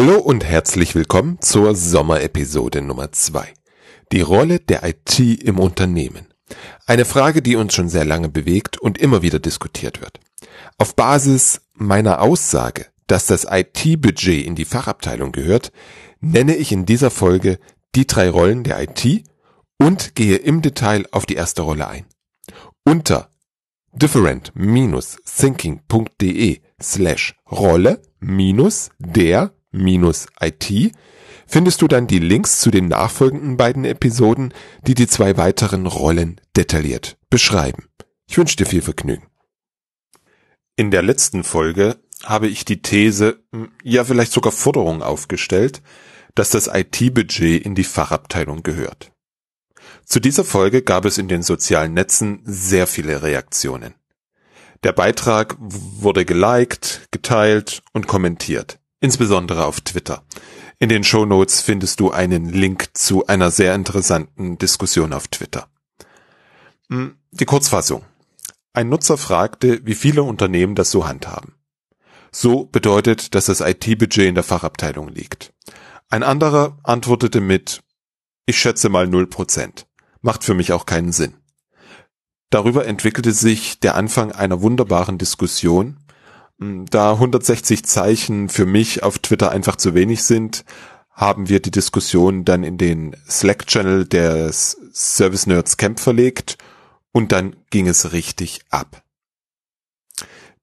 Hallo und herzlich willkommen zur Sommerepisode Nummer zwei. Die Rolle der IT im Unternehmen. Eine Frage, die uns schon sehr lange bewegt und immer wieder diskutiert wird. Auf Basis meiner Aussage, dass das IT-Budget in die Fachabteilung gehört, nenne ich in dieser Folge die drei Rollen der IT und gehe im Detail auf die erste Rolle ein. Unter different-thinking.de slash Rolle minus der IT findest du dann die Links zu den nachfolgenden beiden Episoden, die die zwei weiteren Rollen detailliert beschreiben. Ich wünsche dir viel Vergnügen. In der letzten Folge habe ich die These, hm, ja vielleicht sogar Forderung aufgestellt, dass das IT-Budget in die Fachabteilung gehört. Zu dieser Folge gab es in den sozialen Netzen sehr viele Reaktionen. Der Beitrag wurde geliked, geteilt und kommentiert insbesondere auf Twitter. In den Show Notes findest du einen Link zu einer sehr interessanten Diskussion auf Twitter. Hm, die Kurzfassung. Ein Nutzer fragte, wie viele Unternehmen das so handhaben. So bedeutet, dass das IT-Budget in der Fachabteilung liegt. Ein anderer antwortete mit, ich schätze mal 0%. Macht für mich auch keinen Sinn. Darüber entwickelte sich der Anfang einer wunderbaren Diskussion, da 160 Zeichen für mich auf Twitter einfach zu wenig sind, haben wir die Diskussion dann in den Slack-Channel des Service Nerds Camp verlegt und dann ging es richtig ab.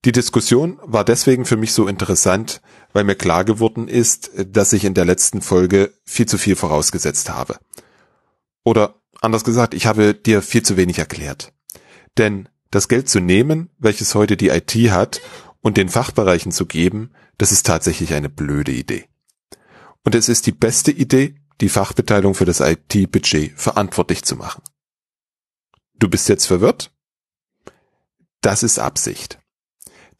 Die Diskussion war deswegen für mich so interessant, weil mir klar geworden ist, dass ich in der letzten Folge viel zu viel vorausgesetzt habe. Oder anders gesagt, ich habe dir viel zu wenig erklärt. Denn das Geld zu nehmen, welches heute die IT hat, und den Fachbereichen zu geben, das ist tatsächlich eine blöde Idee. Und es ist die beste Idee, die Fachbeteiligung für das IT-Budget verantwortlich zu machen. Du bist jetzt verwirrt? Das ist Absicht.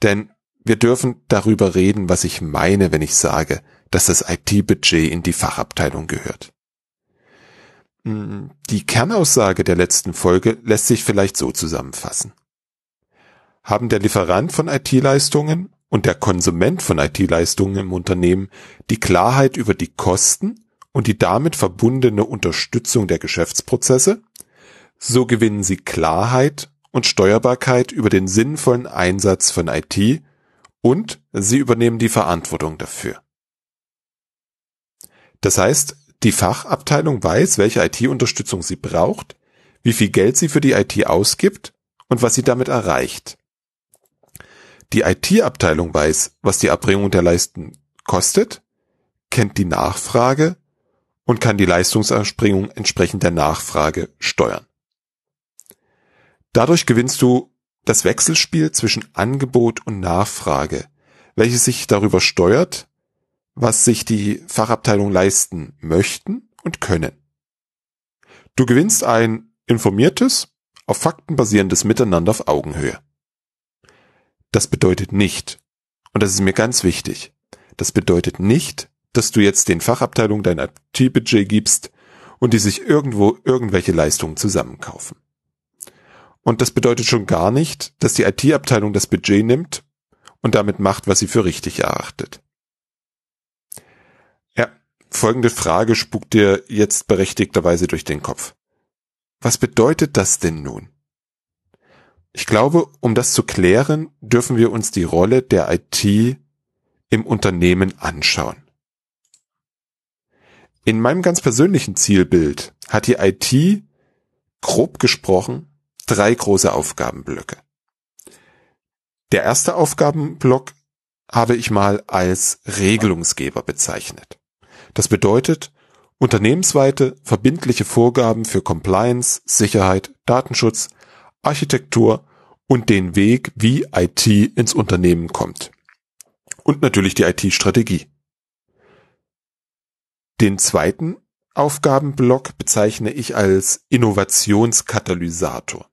Denn wir dürfen darüber reden, was ich meine, wenn ich sage, dass das IT-Budget in die Fachabteilung gehört. Hm, die Kernaussage der letzten Folge lässt sich vielleicht so zusammenfassen haben der Lieferant von IT-Leistungen und der Konsument von IT-Leistungen im Unternehmen die Klarheit über die Kosten und die damit verbundene Unterstützung der Geschäftsprozesse, so gewinnen sie Klarheit und Steuerbarkeit über den sinnvollen Einsatz von IT und sie übernehmen die Verantwortung dafür. Das heißt, die Fachabteilung weiß, welche IT-Unterstützung sie braucht, wie viel Geld sie für die IT ausgibt und was sie damit erreicht. Die IT-Abteilung weiß, was die Erbringung der Leisten kostet, kennt die Nachfrage und kann die Leistungserbringung entsprechend der Nachfrage steuern. Dadurch gewinnst du das Wechselspiel zwischen Angebot und Nachfrage, welches sich darüber steuert, was sich die Fachabteilung leisten möchten und können. Du gewinnst ein informiertes, auf Fakten basierendes Miteinander auf Augenhöhe. Das bedeutet nicht, und das ist mir ganz wichtig, das bedeutet nicht, dass du jetzt den Fachabteilungen dein IT-Budget gibst und die sich irgendwo irgendwelche Leistungen zusammenkaufen. Und das bedeutet schon gar nicht, dass die IT-Abteilung das Budget nimmt und damit macht, was sie für richtig erachtet. Ja, folgende Frage spukt dir jetzt berechtigterweise durch den Kopf. Was bedeutet das denn nun? Ich glaube, um das zu klären, dürfen wir uns die Rolle der IT im Unternehmen anschauen. In meinem ganz persönlichen Zielbild hat die IT, grob gesprochen, drei große Aufgabenblöcke. Der erste Aufgabenblock habe ich mal als Regelungsgeber bezeichnet. Das bedeutet, unternehmensweite verbindliche Vorgaben für Compliance, Sicherheit, Datenschutz, Architektur und den Weg, wie IT ins Unternehmen kommt. Und natürlich die IT-Strategie. Den zweiten Aufgabenblock bezeichne ich als Innovationskatalysator.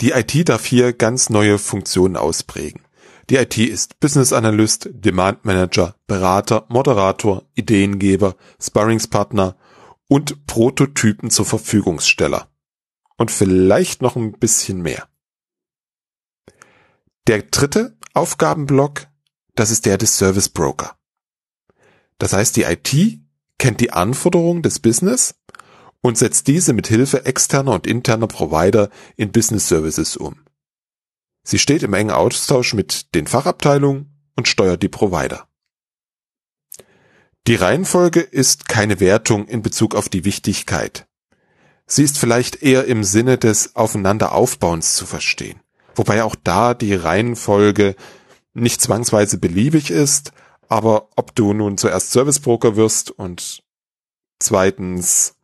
Die IT darf hier ganz neue Funktionen ausprägen. Die IT ist Business Analyst, Demand Manager, Berater, Moderator, Ideengeber, Sparringspartner und Prototypen zur Verfügungssteller und vielleicht noch ein bisschen mehr. Der dritte Aufgabenblock, das ist der des Service Broker. Das heißt, die IT kennt die Anforderungen des Business und setzt diese mit Hilfe externer und interner Provider in Business Services um. Sie steht im engen Austausch mit den Fachabteilungen und steuert die Provider. Die Reihenfolge ist keine Wertung in Bezug auf die Wichtigkeit. Sie ist vielleicht eher im Sinne des Aufeinanderaufbauens zu verstehen, wobei auch da die Reihenfolge nicht zwangsweise beliebig ist, aber ob du nun zuerst Servicebroker wirst und zweitens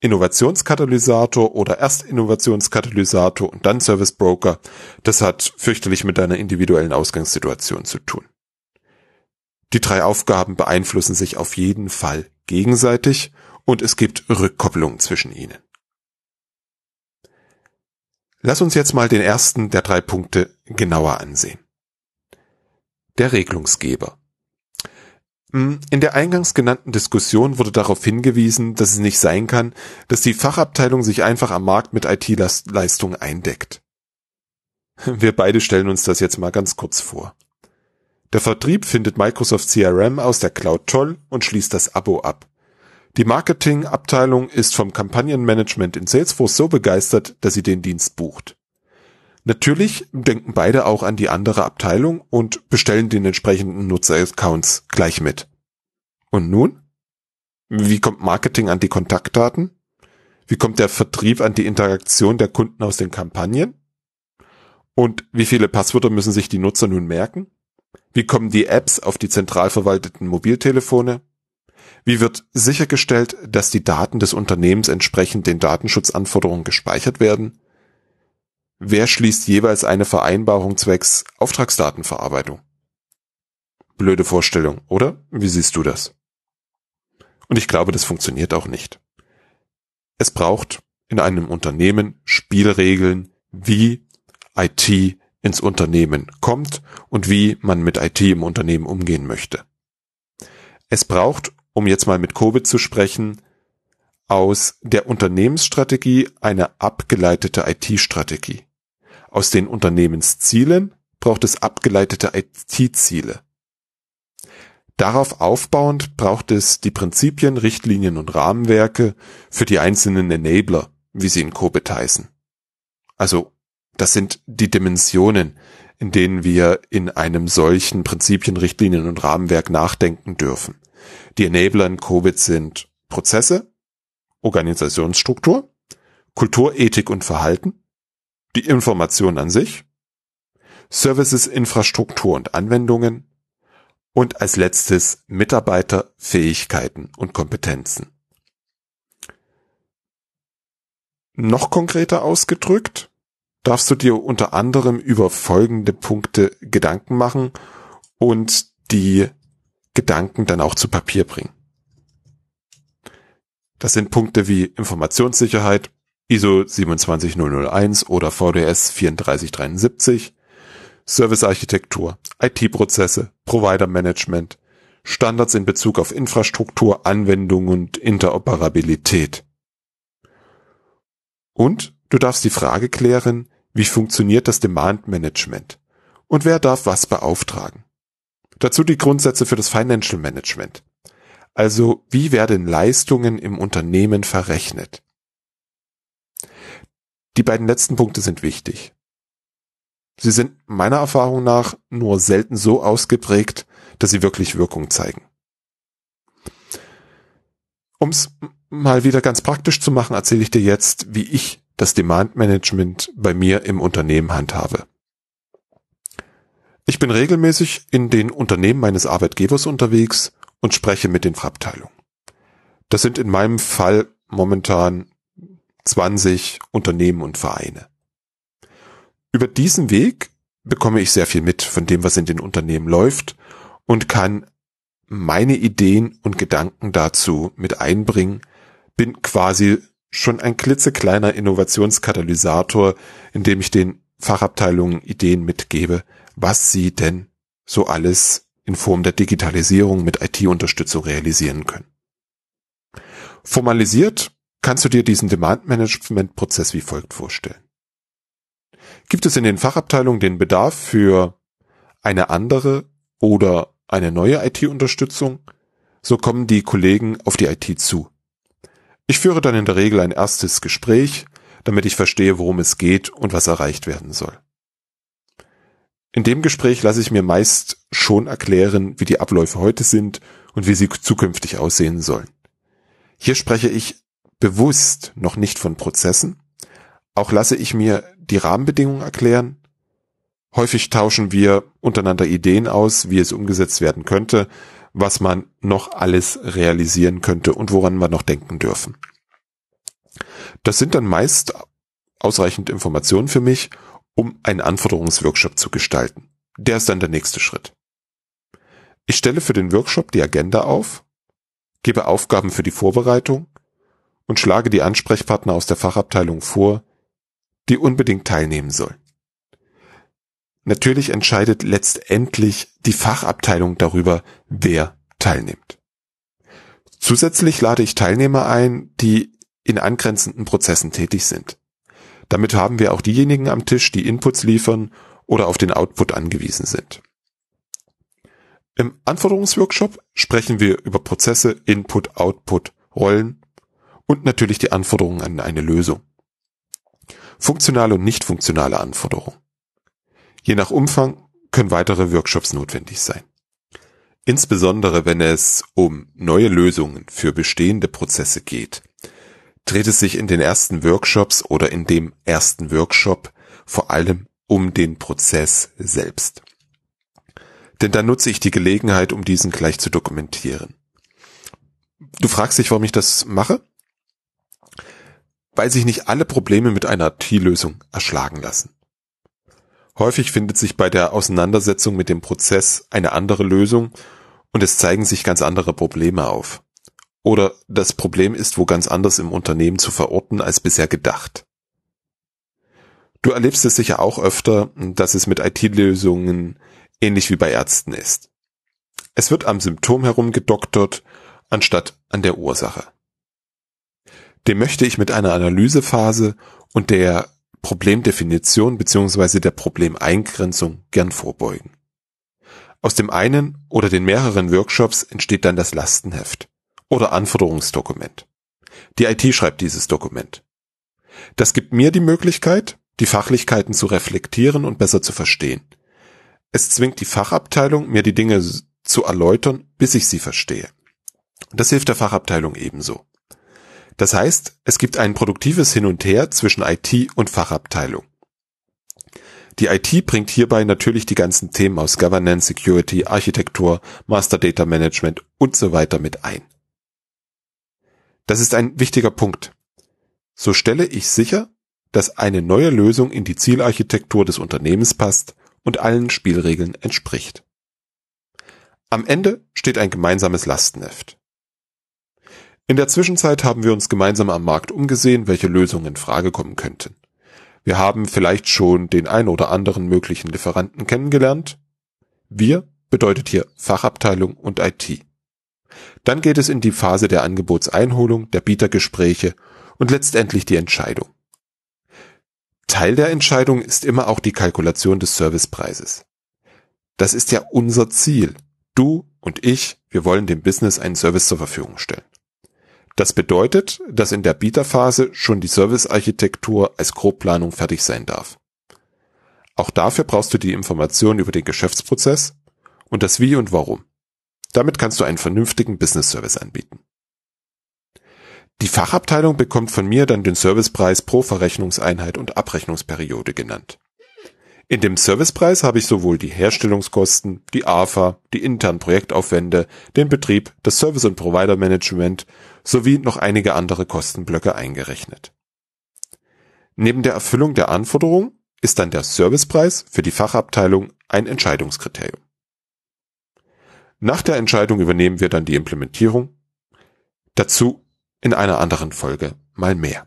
Innovationskatalysator oder erst Innovationskatalysator und dann Servicebroker, das hat fürchterlich mit deiner individuellen Ausgangssituation zu tun. Die drei Aufgaben beeinflussen sich auf jeden Fall gegenseitig und es gibt Rückkopplungen zwischen ihnen. Lass uns jetzt mal den ersten der drei Punkte genauer ansehen. Der Regelungsgeber. Hm, in der eingangs genannten Diskussion wurde darauf hingewiesen, dass es nicht sein kann, dass die Fachabteilung sich einfach am Markt mit IT-Leistungen eindeckt. Wir beide stellen uns das jetzt mal ganz kurz vor. Der Vertrieb findet Microsoft CRM aus der Cloud toll und schließt das Abo ab. Die Marketingabteilung ist vom Kampagnenmanagement in Salesforce so begeistert, dass sie den Dienst bucht. Natürlich denken beide auch an die andere Abteilung und bestellen den entsprechenden Nutzeraccounts gleich mit. Und nun? Wie kommt Marketing an die Kontaktdaten? Wie kommt der Vertrieb an die Interaktion der Kunden aus den Kampagnen? Und wie viele Passwörter müssen sich die Nutzer nun merken? Wie kommen die Apps auf die zentral verwalteten Mobiltelefone? Wie wird sichergestellt, dass die Daten des Unternehmens entsprechend den Datenschutzanforderungen gespeichert werden? Wer schließt jeweils eine Vereinbarung zwecks Auftragsdatenverarbeitung? Blöde Vorstellung, oder? Wie siehst du das? Und ich glaube, das funktioniert auch nicht. Es braucht in einem Unternehmen Spielregeln, wie IT ins Unternehmen kommt und wie man mit IT im Unternehmen umgehen möchte. Es braucht, um jetzt mal mit Covid zu sprechen, aus der Unternehmensstrategie eine abgeleitete IT-Strategie. Aus den Unternehmenszielen braucht es abgeleitete IT-Ziele. Darauf aufbauend braucht es die Prinzipien, Richtlinien und Rahmenwerke für die einzelnen Enabler, wie sie in Cobit heißen. Also, das sind die Dimensionen, in denen wir in einem solchen Prinzipien, Richtlinien und Rahmenwerk nachdenken dürfen. Die Enabler in Cobit sind Prozesse, Organisationsstruktur, Kultur, Ethik und Verhalten, die Information an sich, Services, Infrastruktur und Anwendungen und als letztes Mitarbeiter, Fähigkeiten und Kompetenzen. Noch konkreter ausgedrückt, darfst du dir unter anderem über folgende Punkte Gedanken machen und die Gedanken dann auch zu Papier bringen. Das sind Punkte wie Informationssicherheit, ISO 27001 oder VDS 3473, Servicearchitektur, IT-Prozesse, Provider-Management, Standards in Bezug auf Infrastruktur, Anwendung und Interoperabilität. Und du darfst die Frage klären, wie funktioniert das Demand Management und wer darf was beauftragen. Dazu die Grundsätze für das Financial Management. Also wie werden Leistungen im Unternehmen verrechnet? Die beiden letzten Punkte sind wichtig. Sie sind meiner Erfahrung nach nur selten so ausgeprägt, dass sie wirklich Wirkung zeigen. Um es mal wieder ganz praktisch zu machen, erzähle ich dir jetzt, wie ich das Demand Management bei mir im Unternehmen handhabe. Ich bin regelmäßig in den Unternehmen meines Arbeitgebers unterwegs und spreche mit den Abteilungen. Das sind in meinem Fall momentan 20 Unternehmen und Vereine. Über diesen Weg bekomme ich sehr viel mit von dem, was in den Unternehmen läuft und kann meine Ideen und Gedanken dazu mit einbringen, bin quasi schon ein klitzekleiner Innovationskatalysator, indem ich den Fachabteilungen Ideen mitgebe, was sie denn so alles in Form der Digitalisierung mit IT-Unterstützung realisieren können. Formalisiert kannst du dir diesen Demand-Management-Prozess wie folgt vorstellen. Gibt es in den Fachabteilungen den Bedarf für eine andere oder eine neue IT-Unterstützung, so kommen die Kollegen auf die IT zu. Ich führe dann in der Regel ein erstes Gespräch, damit ich verstehe, worum es geht und was erreicht werden soll. In dem Gespräch lasse ich mir meist schon erklären, wie die Abläufe heute sind und wie sie zukünftig aussehen sollen. Hier spreche ich bewusst noch nicht von Prozessen. Auch lasse ich mir die Rahmenbedingungen erklären. Häufig tauschen wir untereinander Ideen aus, wie es umgesetzt werden könnte, was man noch alles realisieren könnte und woran wir noch denken dürfen. Das sind dann meist ausreichend Informationen für mich, um einen Anforderungsworkshop zu gestalten. Der ist dann der nächste Schritt. Ich stelle für den Workshop die Agenda auf, gebe Aufgaben für die Vorbereitung und schlage die Ansprechpartner aus der Fachabteilung vor, die unbedingt teilnehmen sollen. Natürlich entscheidet letztendlich die Fachabteilung darüber, wer teilnimmt. Zusätzlich lade ich Teilnehmer ein, die in angrenzenden Prozessen tätig sind. Damit haben wir auch diejenigen am Tisch, die Inputs liefern oder auf den Output angewiesen sind. Im Anforderungsworkshop sprechen wir über Prozesse, Input, Output, Rollen und natürlich die Anforderungen an eine Lösung. Funktionale und nicht funktionale Anforderungen. Je nach Umfang können weitere Workshops notwendig sein. Insbesondere wenn es um neue Lösungen für bestehende Prozesse geht, dreht es sich in den ersten Workshops oder in dem ersten Workshop vor allem um den Prozess selbst. Denn da nutze ich die Gelegenheit, um diesen gleich zu dokumentieren. Du fragst dich, warum ich das mache? Weil sich nicht alle Probleme mit einer T-Lösung erschlagen lassen. Häufig findet sich bei der Auseinandersetzung mit dem Prozess eine andere Lösung und es zeigen sich ganz andere Probleme auf. Oder das Problem ist wo ganz anders im Unternehmen zu verorten als bisher gedacht. Du erlebst es sicher auch öfter, dass es mit IT-Lösungen ähnlich wie bei Ärzten ist. Es wird am Symptom herumgedoktert, anstatt an der Ursache. Dem möchte ich mit einer Analysephase und der Problemdefinition bzw. der Problemeingrenzung gern vorbeugen. Aus dem einen oder den mehreren Workshops entsteht dann das Lastenheft oder Anforderungsdokument. Die IT schreibt dieses Dokument. Das gibt mir die Möglichkeit, die Fachlichkeiten zu reflektieren und besser zu verstehen. Es zwingt die Fachabteilung, mir die Dinge zu erläutern, bis ich sie verstehe. Das hilft der Fachabteilung ebenso. Das heißt, es gibt ein produktives Hin und Her zwischen IT und Fachabteilung. Die IT bringt hierbei natürlich die ganzen Themen aus Governance, Security, Architektur, Master Data Management und so weiter mit ein. Das ist ein wichtiger Punkt. So stelle ich sicher, dass eine neue Lösung in die Zielarchitektur des Unternehmens passt und allen Spielregeln entspricht. Am Ende steht ein gemeinsames Lastenheft. In der Zwischenzeit haben wir uns gemeinsam am Markt umgesehen, welche Lösungen in Frage kommen könnten. Wir haben vielleicht schon den ein oder anderen möglichen Lieferanten kennengelernt. Wir bedeutet hier Fachabteilung und IT. Dann geht es in die Phase der Angebotseinholung, der Bietergespräche und letztendlich die Entscheidung. Teil der Entscheidung ist immer auch die Kalkulation des Servicepreises. Das ist ja unser Ziel. Du und ich, wir wollen dem Business einen Service zur Verfügung stellen. Das bedeutet, dass in der Bieterphase schon die Servicearchitektur als Grobplanung fertig sein darf. Auch dafür brauchst du die Information über den Geschäftsprozess und das Wie und Warum. Damit kannst du einen vernünftigen Business Service anbieten. Die Fachabteilung bekommt von mir dann den Servicepreis pro Verrechnungseinheit und Abrechnungsperiode genannt. In dem Servicepreis habe ich sowohl die Herstellungskosten, die AFA, die internen Projektaufwände, den Betrieb, das Service- und Provider-Management sowie noch einige andere Kostenblöcke eingerechnet. Neben der Erfüllung der Anforderung ist dann der Servicepreis für die Fachabteilung ein Entscheidungskriterium. Nach der Entscheidung übernehmen wir dann die Implementierung. Dazu in einer anderen Folge mal mehr.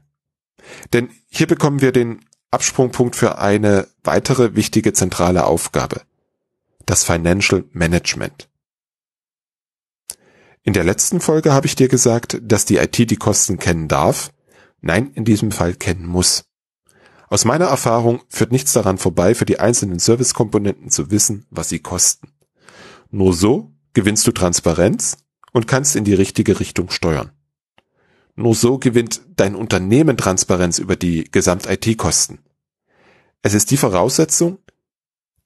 Denn hier bekommen wir den Absprungpunkt für eine weitere wichtige zentrale Aufgabe. Das Financial Management. In der letzten Folge habe ich dir gesagt, dass die IT die Kosten kennen darf, nein, in diesem Fall kennen muss. Aus meiner Erfahrung führt nichts daran vorbei, für die einzelnen Servicekomponenten zu wissen, was sie kosten. Nur so gewinnst du Transparenz und kannst in die richtige Richtung steuern. Nur so gewinnt dein Unternehmen Transparenz über die Gesamt-IT-Kosten. Es ist die Voraussetzung,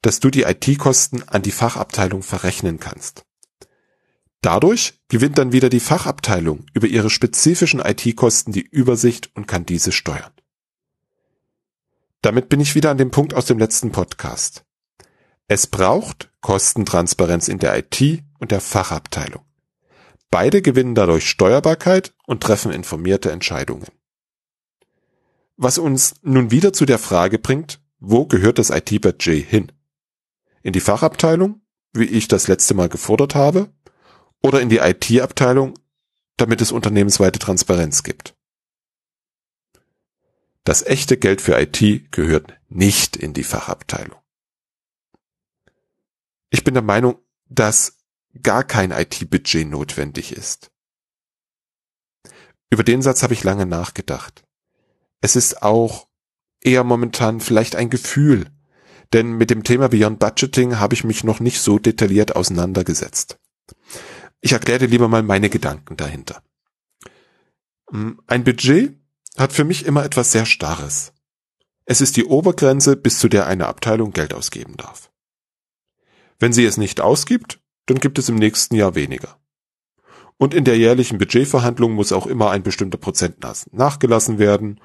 dass du die IT-Kosten an die Fachabteilung verrechnen kannst. Dadurch gewinnt dann wieder die Fachabteilung über ihre spezifischen IT-Kosten die Übersicht und kann diese steuern. Damit bin ich wieder an dem Punkt aus dem letzten Podcast. Es braucht Kostentransparenz in der IT und der Fachabteilung. Beide gewinnen dadurch Steuerbarkeit und treffen informierte Entscheidungen. Was uns nun wieder zu der Frage bringt, wo gehört das IT-Budget hin? In die Fachabteilung, wie ich das letzte Mal gefordert habe, oder in die IT-Abteilung, damit es unternehmensweite Transparenz gibt? Das echte Geld für IT gehört nicht in die Fachabteilung. Ich bin der Meinung, dass gar kein IT-Budget notwendig ist. Über den Satz habe ich lange nachgedacht. Es ist auch eher momentan vielleicht ein Gefühl, denn mit dem Thema Beyond Budgeting habe ich mich noch nicht so detailliert auseinandergesetzt. Ich erkläre lieber mal meine Gedanken dahinter. Ein Budget hat für mich immer etwas sehr Starres. Es ist die Obergrenze, bis zu der eine Abteilung Geld ausgeben darf. Wenn sie es nicht ausgibt, dann gibt es im nächsten Jahr weniger. Und in der jährlichen Budgetverhandlung muss auch immer ein bestimmter Prozentsatz nachgelassen werden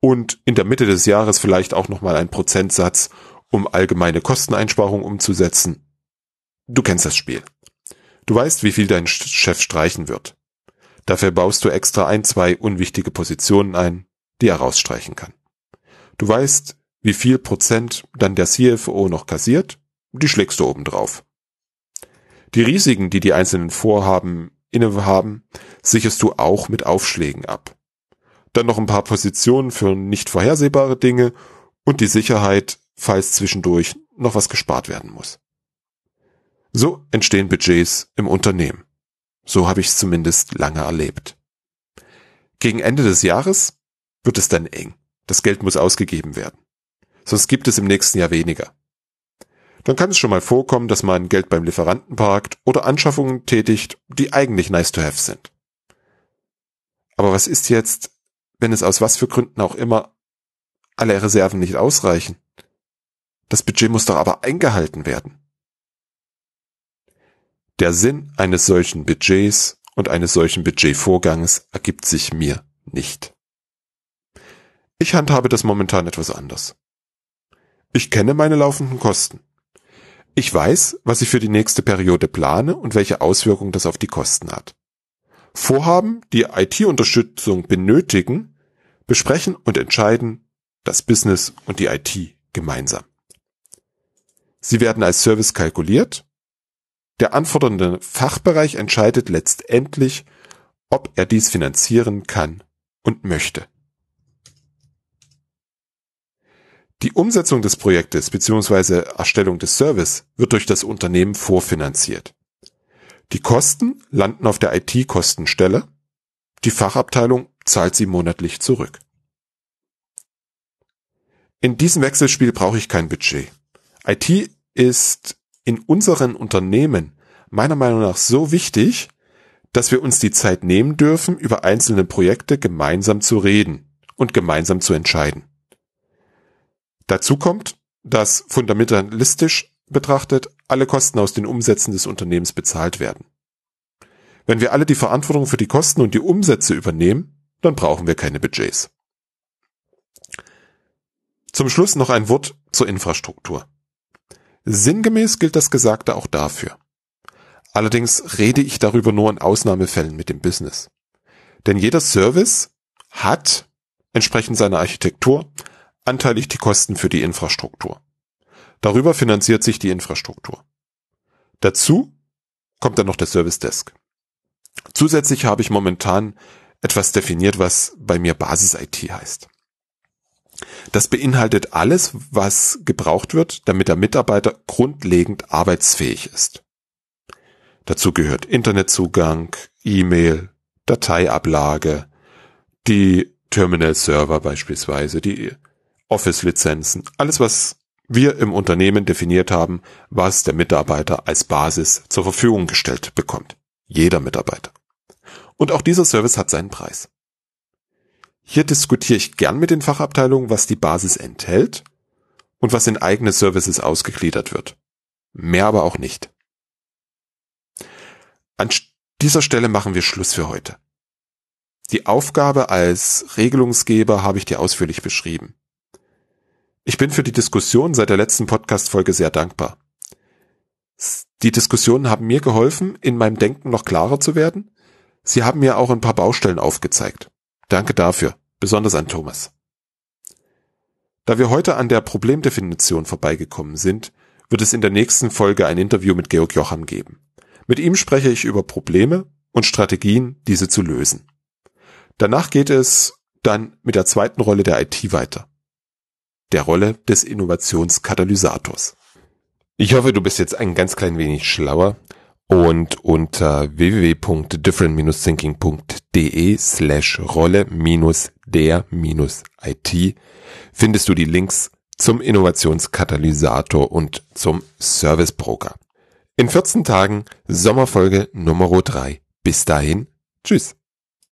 und in der Mitte des Jahres vielleicht auch nochmal ein Prozentsatz, um allgemeine Kosteneinsparungen umzusetzen. Du kennst das Spiel. Du weißt, wie viel dein Chef streichen wird. Dafür baust du extra ein, zwei unwichtige Positionen ein, die er rausstreichen kann. Du weißt, wie viel Prozent dann der CFO noch kassiert, die schlägst du oben drauf. Die Risiken, die die einzelnen Vorhaben innehaben, sicherst du auch mit Aufschlägen ab. Dann noch ein paar Positionen für nicht vorhersehbare Dinge und die Sicherheit, falls zwischendurch noch was gespart werden muss. So entstehen Budgets im Unternehmen. So habe ich es zumindest lange erlebt. Gegen Ende des Jahres wird es dann eng. Das Geld muss ausgegeben werden. Sonst gibt es im nächsten Jahr weniger. Dann kann es schon mal vorkommen, dass man Geld beim Lieferanten parkt oder Anschaffungen tätigt, die eigentlich nice to have sind. Aber was ist jetzt, wenn es aus was für Gründen auch immer alle Reserven nicht ausreichen? Das Budget muss doch aber eingehalten werden. Der Sinn eines solchen Budgets und eines solchen Budgetvorgangs ergibt sich mir nicht. Ich handhabe das momentan etwas anders. Ich kenne meine laufenden Kosten. Ich weiß, was ich für die nächste Periode plane und welche Auswirkungen das auf die Kosten hat. Vorhaben, die IT-Unterstützung benötigen, besprechen und entscheiden das Business und die IT gemeinsam. Sie werden als Service kalkuliert der anfordernde Fachbereich entscheidet letztendlich, ob er dies finanzieren kann und möchte. Die Umsetzung des Projektes bzw. Erstellung des Service wird durch das Unternehmen vorfinanziert. Die Kosten landen auf der IT-Kostenstelle. Die Fachabteilung zahlt sie monatlich zurück. In diesem Wechselspiel brauche ich kein Budget. IT ist in unseren Unternehmen meiner Meinung nach so wichtig, dass wir uns die Zeit nehmen dürfen, über einzelne Projekte gemeinsam zu reden und gemeinsam zu entscheiden. Dazu kommt, dass fundamentalistisch betrachtet alle Kosten aus den Umsätzen des Unternehmens bezahlt werden. Wenn wir alle die Verantwortung für die Kosten und die Umsätze übernehmen, dann brauchen wir keine Budgets. Zum Schluss noch ein Wort zur Infrastruktur. Sinngemäß gilt das Gesagte auch dafür. Allerdings rede ich darüber nur in Ausnahmefällen mit dem Business. Denn jeder Service hat, entsprechend seiner Architektur, anteilig die Kosten für die Infrastruktur. Darüber finanziert sich die Infrastruktur. Dazu kommt dann noch der Service Desk. Zusätzlich habe ich momentan etwas definiert, was bei mir Basis-IT heißt. Das beinhaltet alles, was gebraucht wird, damit der Mitarbeiter grundlegend arbeitsfähig ist. Dazu gehört Internetzugang, E-Mail, Dateiablage, die Terminal-Server beispielsweise, die Office-Lizenzen, alles was wir im Unternehmen definiert haben, was der Mitarbeiter als Basis zur Verfügung gestellt bekommt. jeder Mitarbeiter. Und auch dieser Service hat seinen Preis. Hier diskutiere ich gern mit den Fachabteilungen, was die Basis enthält und was in eigene Services ausgegliedert wird. Mehr aber auch nicht. An dieser Stelle machen wir Schluss für heute. Die Aufgabe als Regelungsgeber habe ich dir ausführlich beschrieben. Ich bin für die Diskussion seit der letzten Podcast-Folge sehr dankbar. Die Diskussionen haben mir geholfen, in meinem Denken noch klarer zu werden. Sie haben mir auch ein paar Baustellen aufgezeigt. Danke dafür, besonders an Thomas. Da wir heute an der Problemdefinition vorbeigekommen sind, wird es in der nächsten Folge ein Interview mit Georg Jocham geben. Mit ihm spreche ich über Probleme und Strategien, diese zu lösen. Danach geht es dann mit der zweiten Rolle der IT weiter der Rolle des Innovationskatalysators. Ich hoffe, du bist jetzt ein ganz klein wenig schlauer und unter www.different-thinking.de slash Rolle minus der minus IT findest du die Links zum Innovationskatalysator und zum Service Broker. In 14 Tagen Sommerfolge Nummer 3. Bis dahin, tschüss.